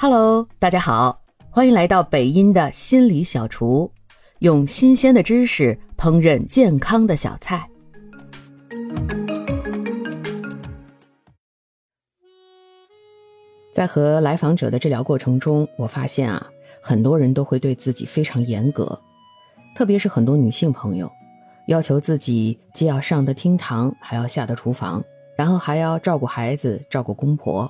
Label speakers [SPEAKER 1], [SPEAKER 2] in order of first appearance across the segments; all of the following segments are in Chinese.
[SPEAKER 1] Hello，大家好，欢迎来到北音的心理小厨，用新鲜的知识烹饪健康的小菜。在和来访者的治疗过程中，我发现啊，很多人都会对自己非常严格，特别是很多女性朋友，要求自己既要上得厅堂，还要下得厨房，然后还要照顾孩子、照顾公婆。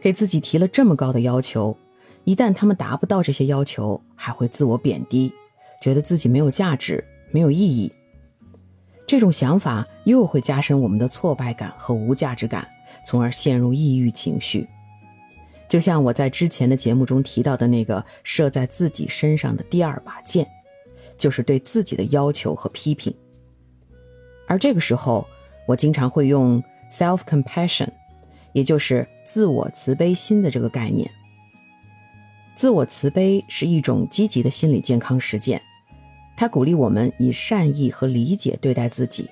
[SPEAKER 1] 给自己提了这么高的要求，一旦他们达不到这些要求，还会自我贬低，觉得自己没有价值、没有意义。这种想法又会加深我们的挫败感和无价值感，从而陷入抑郁情绪。就像我在之前的节目中提到的那个射在自己身上的第二把剑，就是对自己的要求和批评。而这个时候，我经常会用 self compassion。也就是自我慈悲心的这个概念。自我慈悲是一种积极的心理健康实践，它鼓励我们以善意和理解对待自己。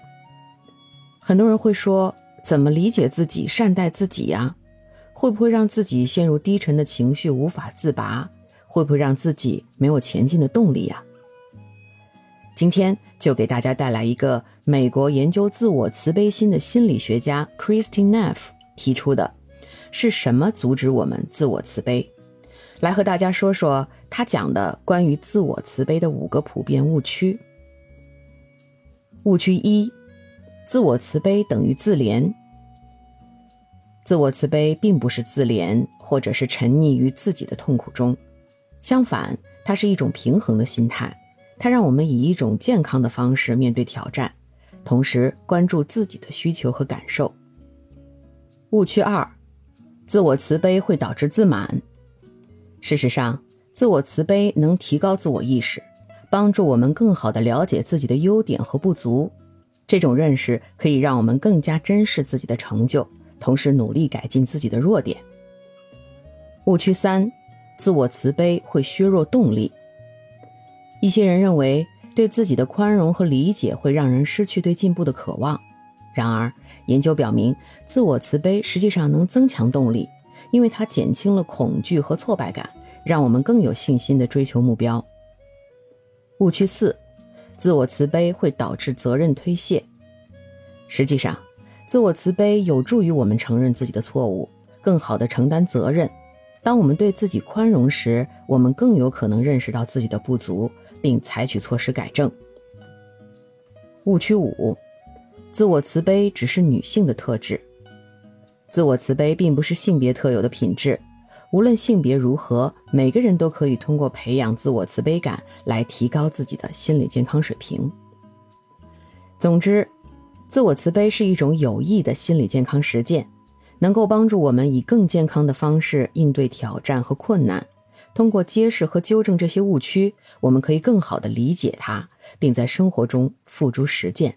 [SPEAKER 1] 很多人会说：“怎么理解自己、善待自己呀？会不会让自己陷入低沉的情绪无法自拔？会不会让自己没有前进的动力呀？”今天就给大家带来一个美国研究自我慈悲心的心理学家 Christine Neff。提出的是什么阻止我们自我慈悲？来和大家说说他讲的关于自我慈悲的五个普遍误区。误区一：自我慈悲等于自怜。自我慈悲并不是自怜，或者是沉溺于自己的痛苦中。相反，它是一种平衡的心态，它让我们以一种健康的方式面对挑战，同时关注自己的需求和感受。误区二，自我慈悲会导致自满。事实上，自我慈悲能提高自我意识，帮助我们更好地了解自己的优点和不足。这种认识可以让我们更加珍视自己的成就，同时努力改进自己的弱点。误区三，自我慈悲会削弱动力。一些人认为，对自己的宽容和理解会让人失去对进步的渴望。然而，研究表明，自我慈悲实际上能增强动力，因为它减轻了恐惧和挫败感，让我们更有信心地追求目标。误区四：自我慈悲会导致责任推卸。实际上，自我慈悲有助于我们承认自己的错误，更好地承担责任。当我们对自己宽容时，我们更有可能认识到自己的不足，并采取措施改正。误区五。自我慈悲只是女性的特质，自我慈悲并不是性别特有的品质。无论性别如何，每个人都可以通过培养自我慈悲感来提高自己的心理健康水平。总之，自我慈悲是一种有益的心理健康实践，能够帮助我们以更健康的方式应对挑战和困难。通过揭示和纠正这些误区，我们可以更好地理解它，并在生活中付诸实践。